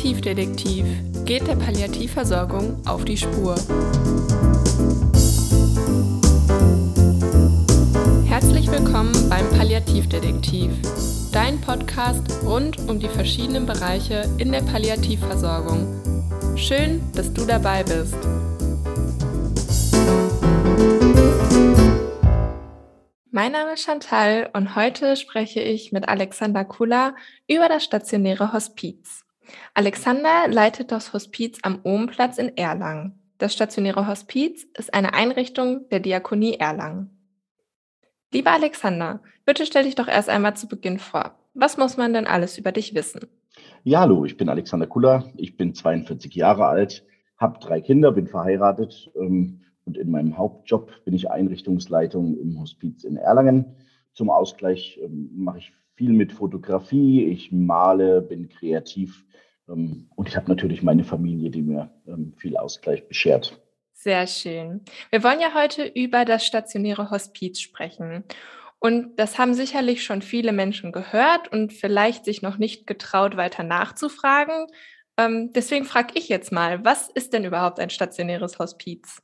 Palliativdetektiv geht der Palliativversorgung auf die Spur. Herzlich willkommen beim Palliativdetektiv, dein Podcast rund um die verschiedenen Bereiche in der Palliativversorgung. Schön, dass du dabei bist. Mein Name ist Chantal und heute spreche ich mit Alexander Kula über das stationäre Hospiz. Alexander leitet das Hospiz am Ohmplatz in Erlangen. Das stationäre Hospiz ist eine Einrichtung der Diakonie Erlangen. Lieber Alexander, bitte stell dich doch erst einmal zu Beginn vor. Was muss man denn alles über dich wissen? Ja, hallo, ich bin Alexander Kuller, ich bin 42 Jahre alt, habe drei Kinder, bin verheiratet ähm, und in meinem Hauptjob bin ich Einrichtungsleitung im Hospiz in Erlangen. Zum Ausgleich ähm, mache ich viel mit Fotografie, ich male, bin kreativ ähm, und ich habe natürlich meine Familie, die mir ähm, viel Ausgleich beschert. Sehr schön. Wir wollen ja heute über das stationäre Hospiz sprechen. Und das haben sicherlich schon viele Menschen gehört und vielleicht sich noch nicht getraut, weiter nachzufragen. Ähm, deswegen frage ich jetzt mal, was ist denn überhaupt ein stationäres Hospiz?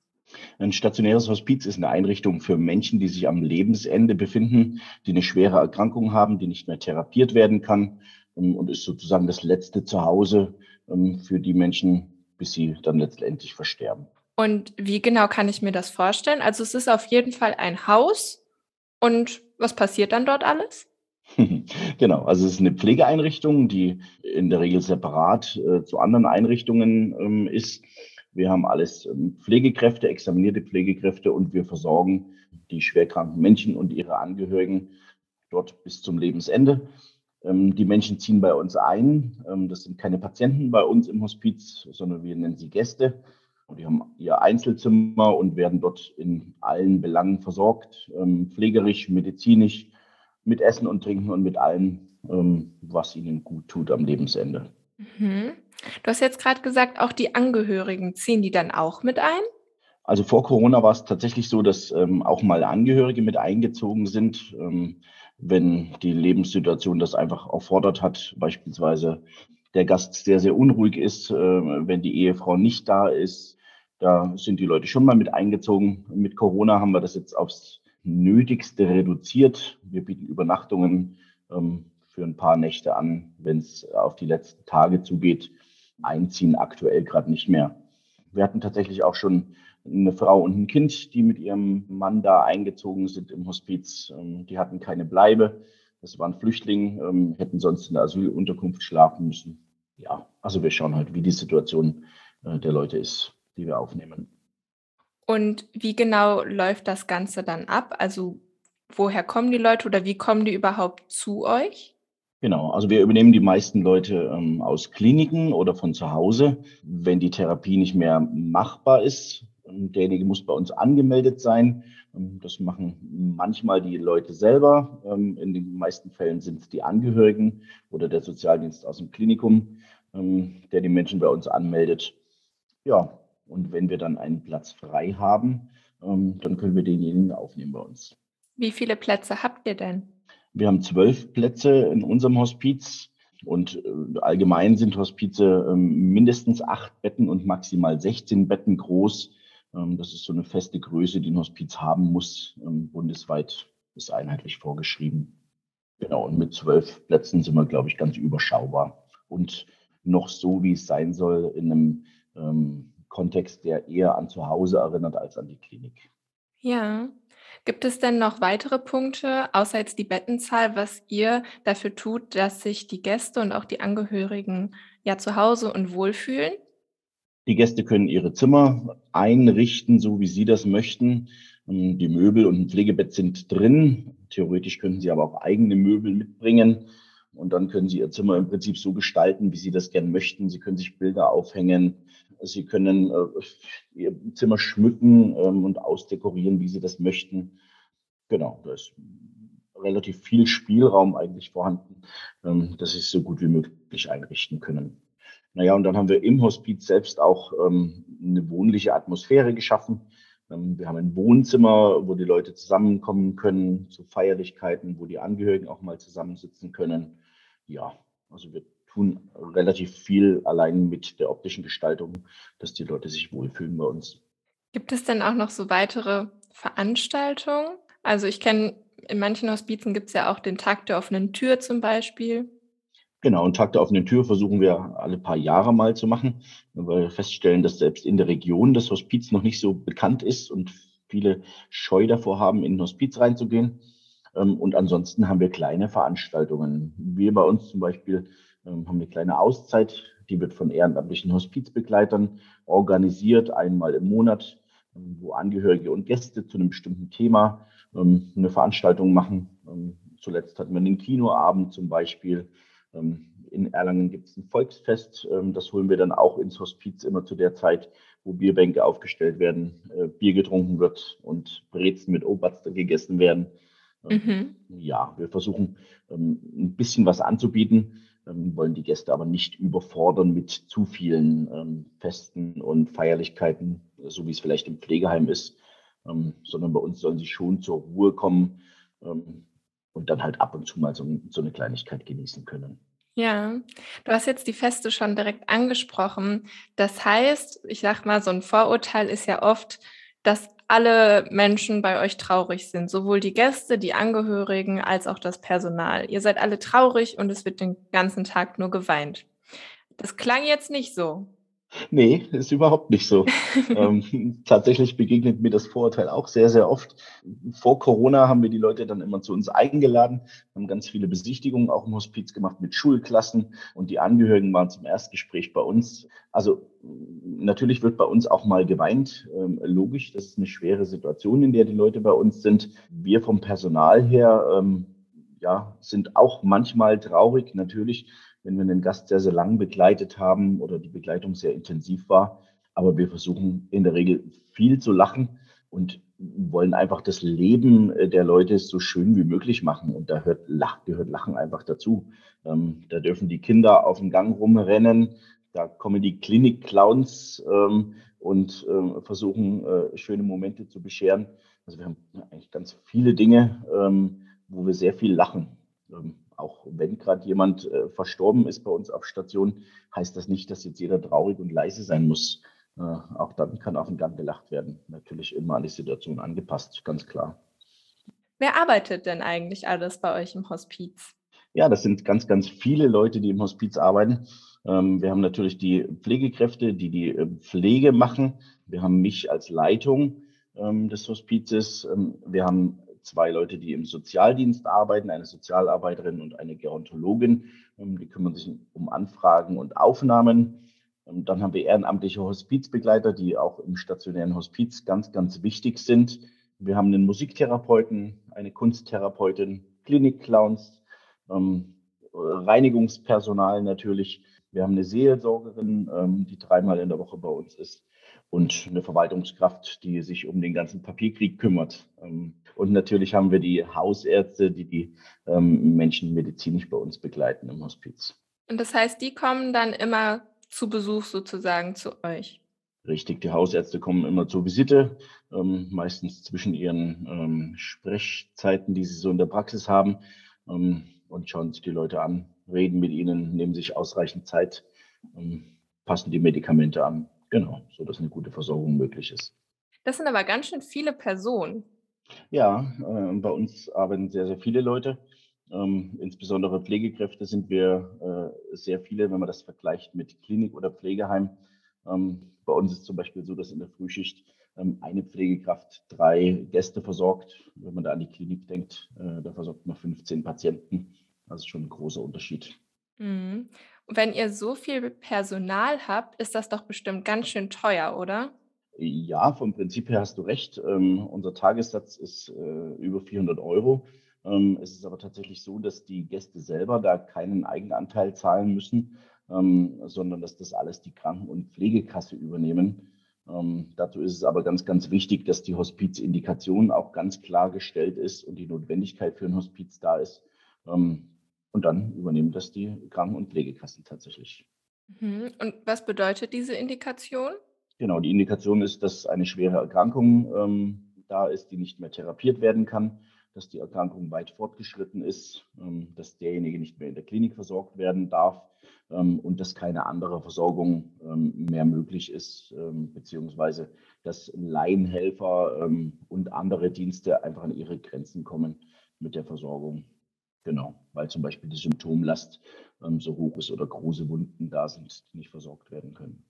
Ein stationäres Hospiz ist eine Einrichtung für Menschen, die sich am Lebensende befinden, die eine schwere Erkrankung haben, die nicht mehr therapiert werden kann ähm, und ist sozusagen das letzte Zuhause ähm, für die Menschen, bis sie dann letztendlich versterben. Und wie genau kann ich mir das vorstellen? Also es ist auf jeden Fall ein Haus. Und was passiert dann dort alles? genau, also es ist eine Pflegeeinrichtung, die in der Regel separat äh, zu anderen Einrichtungen ähm, ist. Wir haben alles ähm, Pflegekräfte, examinierte Pflegekräfte und wir versorgen die schwerkranken Menschen und ihre Angehörigen dort bis zum Lebensende. Ähm, die Menschen ziehen bei uns ein. Ähm, das sind keine Patienten bei uns im Hospiz, sondern wir nennen sie Gäste. Die haben ihr Einzelzimmer und werden dort in allen Belangen versorgt, pflegerisch, medizinisch, mit Essen und Trinken und mit allem, was ihnen gut tut am Lebensende. Mhm. Du hast jetzt gerade gesagt, auch die Angehörigen ziehen die dann auch mit ein? Also vor Corona war es tatsächlich so, dass ähm, auch mal Angehörige mit eingezogen sind, ähm, wenn die Lebenssituation das einfach erfordert hat, beispielsweise der Gast sehr, sehr unruhig ist, äh, wenn die Ehefrau nicht da ist, da sind die Leute schon mal mit eingezogen. Mit Corona haben wir das jetzt aufs Nötigste reduziert. Wir bieten Übernachtungen ähm, für ein paar Nächte an, wenn es auf die letzten Tage zugeht. Einziehen aktuell gerade nicht mehr. Wir hatten tatsächlich auch schon eine Frau und ein Kind, die mit ihrem Mann da eingezogen sind im Hospiz. Ähm, die hatten keine Bleibe. Das waren Flüchtlinge, ähm, hätten sonst in der Asylunterkunft schlafen müssen. Ja, also wir schauen halt, wie die Situation äh, der Leute ist die wir aufnehmen. Und wie genau läuft das Ganze dann ab? Also woher kommen die Leute oder wie kommen die überhaupt zu euch? Genau, also wir übernehmen die meisten Leute ähm, aus Kliniken oder von zu Hause. Wenn die Therapie nicht mehr machbar ist, ähm, derjenige muss bei uns angemeldet sein. Ähm, das machen manchmal die Leute selber. Ähm, in den meisten Fällen sind es die Angehörigen oder der Sozialdienst aus dem Klinikum, der die Menschen bei uns anmeldet. Ja, und wenn wir dann einen Platz frei haben, dann können wir denjenigen aufnehmen bei uns. Wie viele Plätze habt ihr denn? Wir haben zwölf Plätze in unserem Hospiz. Und äh, allgemein sind Hospize ähm, mindestens acht Betten und maximal 16 Betten groß. Ähm, das ist so eine feste Größe, die ein Hospiz haben muss. Ähm, bundesweit ist einheitlich vorgeschrieben. Genau, und mit zwölf Plätzen sind wir, glaube ich, ganz überschaubar. Und noch so, wie es sein soll, in einem ähm, Kontext, der eher an zu Hause erinnert als an die Klinik. Ja. Gibt es denn noch weitere Punkte, außer jetzt die Bettenzahl, was ihr dafür tut, dass sich die Gäste und auch die Angehörigen ja zu Hause und wohlfühlen? Die Gäste können ihre Zimmer einrichten, so wie sie das möchten. Ähm, die Möbel und ein Pflegebett sind drin. Theoretisch könnten sie aber auch eigene Möbel mitbringen. Und dann können Sie Ihr Zimmer im Prinzip so gestalten, wie Sie das gerne möchten. Sie können sich Bilder aufhängen. Sie können äh, Ihr Zimmer schmücken ähm, und ausdekorieren, wie Sie das möchten. Genau, da ist relativ viel Spielraum eigentlich vorhanden, ähm, dass Sie es so gut wie möglich einrichten können. Naja, und dann haben wir im Hospiz selbst auch ähm, eine wohnliche Atmosphäre geschaffen. Wir haben ein Wohnzimmer, wo die Leute zusammenkommen können zu Feierlichkeiten, wo die Angehörigen auch mal zusammensitzen können ja, also wir tun relativ viel allein mit der optischen Gestaltung, dass die Leute sich wohlfühlen bei uns. Gibt es denn auch noch so weitere Veranstaltungen? Also ich kenne, in manchen Hospizen gibt es ja auch den Tag der offenen Tür zum Beispiel. Genau, und Tag der offenen Tür versuchen wir alle paar Jahre mal zu machen, weil wir feststellen, dass selbst in der Region das Hospiz noch nicht so bekannt ist und viele Scheu davor haben, in ein Hospiz reinzugehen. Ähm, und ansonsten haben wir kleine Veranstaltungen. Wir bei uns zum Beispiel haben eine kleine Auszeit, die wird von ehrenamtlichen Hospizbegleitern organisiert, einmal im Monat, ähm, wo Angehörige und Gäste zu einem bestimmten Thema eine Veranstaltung machen. Zuletzt hatten wir einen Kinoabend zum Beispiel. In Erlangen gibt es ein Volksfest. Das holen wir dann auch ins Hospiz immer zu der Zeit, wo Bierbänke aufgestellt werden, äh, Bier getrunken wird und Brezen mit Oberster gegessen werden. Mhm. Ja, wir versuchen ein bisschen was anzubieten ähm, wollen die Gäste aber nicht überfordern mit zu vielen ähm, Festen und Feierlichkeiten, so wie es vielleicht im Pflegeheim ist, ähm, sondern bei uns sollen sie schon zur Ruhe kommen ähm, und dann halt ab und zu mal so, so eine Kleinigkeit genießen können. Ja, du hast jetzt die Feste schon direkt angesprochen. Das heißt, ich sag mal, so ein Vorurteil ist ja oft, dass alle Menschen bei euch traurig sind, sowohl die Gäste, die Angehörigen als auch das Personal. Ihr seid alle traurig und es wird den ganzen Tag nur geweint. Das klang jetzt nicht so. Nee, ist überhaupt nicht so. ähm, tatsächlich begegnet mir das Vorurteil auch sehr, sehr oft. Vor Corona haben wir die Leute dann immer zu uns eingeladen, haben ganz viele Besichtigungen auch im Hospiz gemacht mit Schulklassen und die Angehörigen waren zum Erstgespräch bei uns. Also natürlich wird bei uns auch mal geweint. Ähm, logisch, das ist eine schwere Situation, in der die Leute bei uns sind. Wir vom Personal her ähm, ja, sind auch manchmal traurig, natürlich wenn wir einen Gast sehr, sehr lang begleitet haben oder die Begleitung sehr intensiv war. Aber wir versuchen in der Regel viel zu lachen und wollen einfach das Leben äh, der Leute so schön wie möglich machen. Und da hört, gehört Lachen einfach dazu. Ähm, da dürfen die Kinder auf dem Gang rumrennen. Da kommen die Klinik-Clowns ähm, und ähm, versuchen, äh, schöne Momente zu bescheren. Also wir haben eigentlich ganz viele Dinge, ähm, wo wir sehr viel lachen. Ähm, auch wenn gerade jemand äh, verstorben ist bei uns auf Station, heißt das nicht, dass jetzt jeder traurig und leise sein muss. Äh, auch dann kann auf den Gang gelacht werden. Natürlich immer an die Situation angepasst, ganz klar. Wer arbeitet denn eigentlich alles bei euch im Hospiz? Ja, das sind ganz, ganz viele Leute, die im Hospiz arbeiten. Ähm, wir haben natürlich die Pflegekräfte, die die äh, Pflege machen. Wir haben mich als Leitung ähm, des Hospizes. Ähm, wir haben zwei Leute, die im Sozialdienst arbeiten, eine Sozialarbeiterin und eine Gerontologin. Ähm, die kümmern sich um Anfragen und Aufnahmen. Ähm, dann haben wir ehrenamtliche Hospizbegleiter, die auch im stationären Hospiz ganz, ganz wichtig sind. Wir haben einen Musiktherapeuten, eine Kunsttherapeutin, Klinikclowns, ähm, Reinigungspersonal natürlich. Wir haben eine Seelsorgerin, die dreimal in der Woche bei uns ist und eine Verwaltungskraft, die sich um den ganzen Papierkrieg kümmert. Ähm, und natürlich haben wir die Hausärzte, die die ähm, Menschen medizinisch bei uns begleiten im Hospiz. Und das heißt, die kommen dann immer zu Besuch sozusagen zu euch? Richtig, die Hausärzte kommen immer zur Visite, ähm, meistens zwischen ihren Sprechzeiten, die sie so in der Praxis haben, und schauen sich die Leute an, reden mit ihnen, nehmen sich ausreichend Zeit, passen die Medikamente an. Genau, so dass eine gute Versorgung möglich ist. Das sind aber ganz schön viele Personen. Ja, äh, bei uns arbeiten sehr, sehr viele Leute. Ähm, insbesondere Pflegekräfte sind wir äh, sehr viele, wenn man das vergleicht mit Klinik oder Pflegeheim. Ähm, bei uns ist zum Beispiel so, dass in der Frühschicht ähm, eine Pflegekraft drei Gäste versorgt. Wenn man da an die Klinik denkt, äh, da versorgt man 15 Patienten. Das ist schon ein großer Unterschied. Mhm. Wenn ihr so viel Personal habt, ist das doch bestimmt ganz schön teuer, oder? Ja, vom Prinzip her hast du recht. Ähm, unser Tagessatz ist äh, über 400 Euro. Ähm, es ist aber tatsächlich so, dass die Gäste selber da keinen Eigenanteil zahlen müssen, ähm, sondern dass das alles die Kranken- und Pflegekasse übernehmen. Ähm, dazu ist es aber ganz, ganz wichtig, dass die Hospizindikation auch ganz klar gestellt ist und die Notwendigkeit für ein Hospiz da ist. Ähm, und dann übernehmen das die Kranken- und Pflegekassen tatsächlich. Mhm. Und was bedeutet diese Indikation? Genau, die Indikation ist, dass eine schwere Erkrankung ähm, da ist, die nicht mehr therapiert werden kann. Dass die Erkrankung weit fortgeschritten ist, ähm, dass derjenige nicht mehr in der Klinik versorgt werden darf ähm, und dass keine andere Versorgung ähm, mehr möglich ist, beziehungsweise dass Laienhelfer und andere Dienste einfach an ihre Grenzen kommen mit der Versorgung. Genau, weil zum Beispiel die Symptomlast so hoch ist oder große Wunden da sind, die nicht versorgt werden können.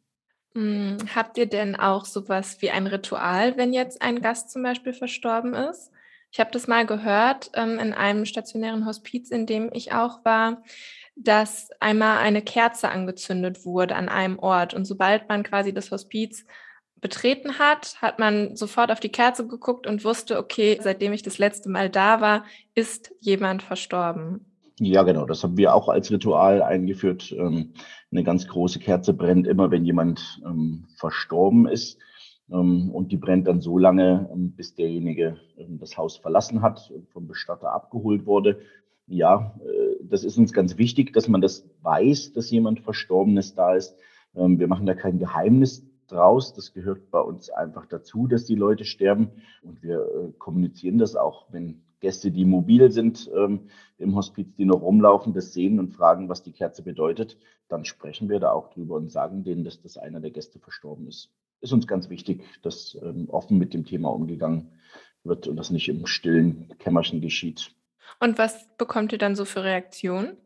Hm, habt ihr denn auch sowas wie ein Ritual, wenn jetzt ein Gast zum Beispiel verstorben ist? Ich habe das mal gehört ähm, in einem stationären Hospiz, in dem ich auch war, dass einmal eine Kerze angezündet wurde an einem Ort. Und sobald man quasi das Hospiz betreten hat, hat man sofort auf die Kerze geguckt und wusste, okay, seitdem ich das letzte Mal da war, ist jemand verstorben. Ja, genau, das haben wir auch als Ritual eingeführt. Ähm, eine ganz große Kerze brennt immer, wenn jemand ähm, verstorben ist. Ähm, und die brennt dann so lange, bis derjenige das Haus verlassen hat, vom Bestatter abgeholt wurde ja, äh, das ist uns ganz wichtig, dass man das weiß, dass jemand Verstorbenes da ist. Ähm, wir machen da kein Geheimnis draus. Das gehört bei uns einfach dazu, dass die Leute sterben. Und wir äh, kommunizieren das auch, wenn Gäste, die mobil sind ähm, im Hospiz, die noch rumlaufen, das sehen und fragen, was die Kerze bedeutet, dann sprechen wir da auch drüber und sagen denen, dass das einer der Gäste verstorben ist. Ist uns ganz wichtig, dass ähm, offen mit dem Thema umgegangen wird und das nicht im stillen Kämmerchen geschieht. Und was bekommt ihr dann so für Reaktionen?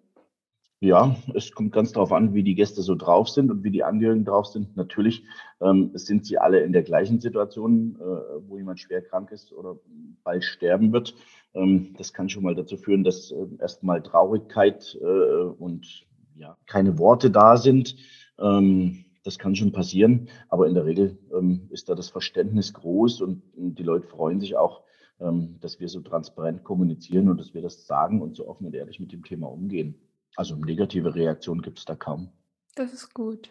Ja, es kommt ganz darauf an, wie die Gäste so drauf sind und wie die Angehörigen drauf sind. Natürlich ähm, sind sie alle in der gleichen Situation, äh, wo jemand schwer krank ist oder bald sterben wird. Ähm, das kann schon mal dazu führen, dass äh, erstmal Traurigkeit äh, und ja, keine Worte da sind. Ähm, das kann schon passieren, aber in der Regel ähm, ist da das Verständnis groß und, und die Leute freuen sich auch, ähm, dass wir so transparent kommunizieren und dass wir das sagen und so offen und ehrlich mit dem Thema umgehen. Also negative Reaktionen gibt es da kaum. Das ist gut.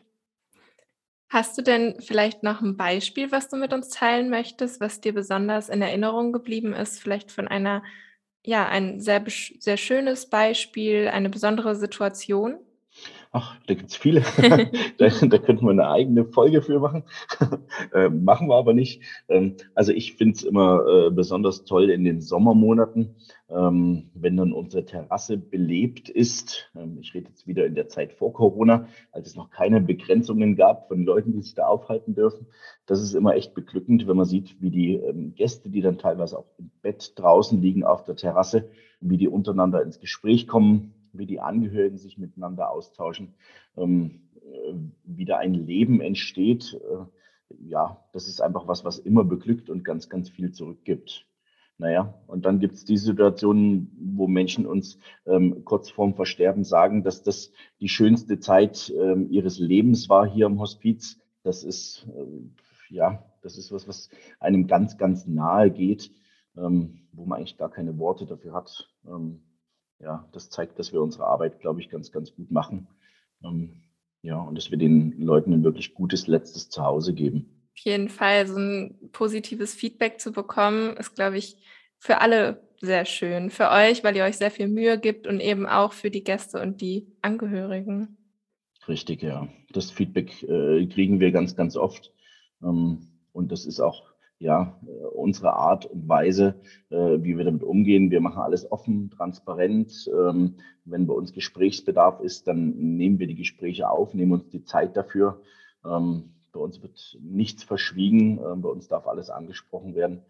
Hast du denn vielleicht noch ein Beispiel, was du mit uns teilen möchtest, was dir besonders in Erinnerung geblieben ist? Vielleicht von einer, ja, ein sehr, sehr schönes Beispiel, eine besondere Situation? Ach, da gibt's viele. da, da könnten wir eine eigene Folge für machen. äh, machen wir aber nicht. Ähm, also ich finde es immer äh, besonders toll in den Sommermonaten, ähm, wenn dann unsere Terrasse belebt ist. Ähm, ich rede jetzt wieder in der Zeit vor Corona, als es noch keine Begrenzungen gab von Leuten, die sich da aufhalten dürfen. Das ist immer echt beglückend, wenn man sieht, wie die ähm, Gäste, die dann teilweise auch im Bett draußen liegen auf der Terrasse, wie die untereinander ins Gespräch kommen, wie die Angehörigen sich miteinander austauschen, ähm, äh, wieder ein Leben entsteht. Äh, ja, das ist einfach was, was immer beglückt und ganz, ganz viel zurückgibt. Naja, und dann gibt es die Situationen, wo Menschen uns ähm, kurz vorm Versterben sagen, dass das die schönste Zeit ähm, ihres Lebens war hier im Hospiz. Das ist, äh, ja, das ist was, was einem ganz, ganz nahe geht, ähm, wo man eigentlich gar keine Worte dafür hat. Ähm, ja, das zeigt, dass wir unsere Arbeit, glaube ich, ganz, ganz gut machen. Ähm, ja, und dass wir den Leuten ein wirklich gutes letztes Zuhause geben. Auf jeden Fall so ein positives Feedback zu bekommen, ist, glaube ich, für alle sehr schön. Für euch, weil ihr euch sehr viel Mühe gibt und eben auch für die Gäste und die Angehörigen. Richtig, ja. Das Feedback äh, kriegen wir ganz, ganz oft. Ähm, und das ist auch ja, äh, unsere Art und Weise, äh, wie wir damit umgehen. Wir machen alles offen, transparent. Ähm, wenn bei uns Gesprächsbedarf ist, dann nehmen wir die Gespräche auf, nehmen uns die Zeit dafür. Ähm, bei uns wird nichts verschwiegen, äh, bei uns darf alles angesprochen werden.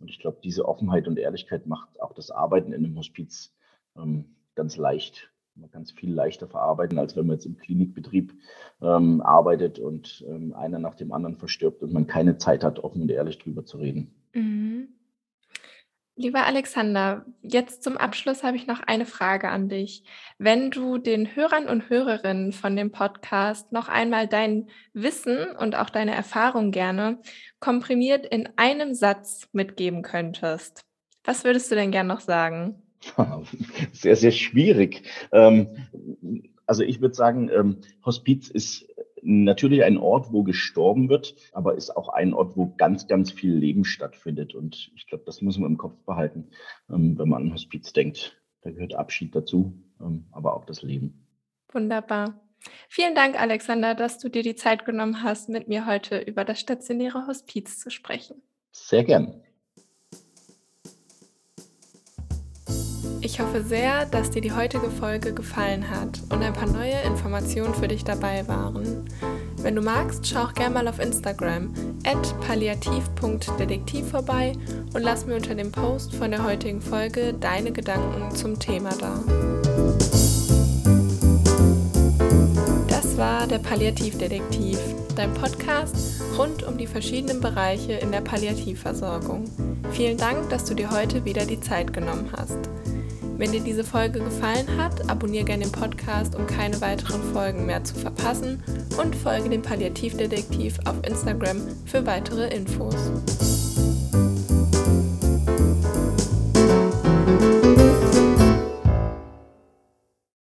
Und ich glaube, diese Offenheit und Ehrlichkeit macht auch das Arbeiten in einem Hospiz ähm, ganz leicht man kann es viel leichter verarbeiten, als wenn man jetzt im Klinikbetrieb ähm, arbeitet und ähm, einer nach dem anderen verstirbt und man keine Zeit hat, offen und ehrlich drüber zu reden. Mhm. Lieber Alexander, jetzt zum Abschluss habe ich noch eine Frage an dich. Wenn du den Hörern und Hörerinnen von dem Podcast noch einmal dein Wissen und auch deine Erfahrung gerne komprimiert in einem Satz mitgeben könntest, was würdest du denn gern noch sagen? Sehr, sehr schwierig. Ähm, also ich würde sagen, ähm, Hospiz ist natürlich ein Ort, wo gestorben wird, aber ist auch ein Ort, wo ganz, ganz viel Leben stattfindet. Und ich glaube, das muss man im Kopf behalten, ähm, wenn man an Hospiz denkt. Da gehört Abschied dazu, aber auch das Leben. Wunderbar. Vielen Dank, Alexander, dass du dir die Zeit genommen hast, mit mir heute über das stationäre Hospiz zu sprechen. Sehr gern. Ich hoffe sehr, dass dir die heutige Folge gefallen hat und ein paar neue Informationen für dich dabei waren. Wenn du magst, schau auch gerne mal auf Instagram at palliativ.detektiv vorbei und lass mir unter dem Post von der heutigen Folge deine Gedanken zum Thema da. Das war der Palliativdetektiv, dein Podcast rund um die verschiedenen Bereiche in der Palliativversorgung. Vielen Dank, dass du dir heute wieder die Zeit genommen hast. Wenn dir diese Folge gefallen hat, abonniere gerne den Podcast, um keine weiteren Folgen mehr zu verpassen und folge dem Palliativdetektiv auf Instagram für weitere Infos.